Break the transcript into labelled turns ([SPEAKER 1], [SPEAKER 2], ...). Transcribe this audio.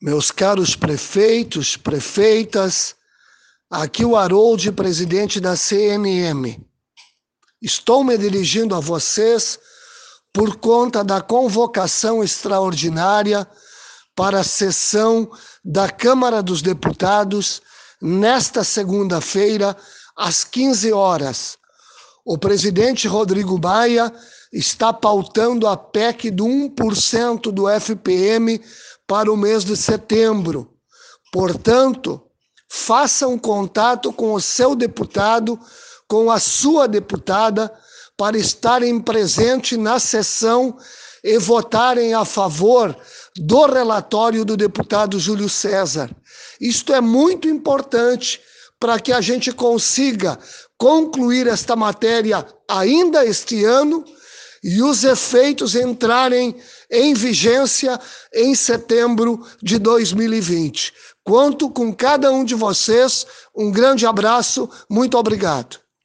[SPEAKER 1] meus caros prefeitos, prefeitas, aqui o Harold, presidente da CNM. Estou me dirigindo a vocês por conta da convocação extraordinária para a sessão da Câmara dos Deputados nesta segunda-feira, às 15 horas. O presidente Rodrigo Maia está pautando a PEC do 1% do FPM para o mês de setembro. Portanto, faça um contato com o seu deputado, com a sua deputada, para estarem presentes na sessão e votarem a favor do relatório do deputado Júlio César. Isto é muito importante para que a gente consiga concluir esta matéria ainda este ano e os efeitos entrarem em vigência em setembro de 2020. Conto com cada um de vocês. Um grande abraço, muito obrigado.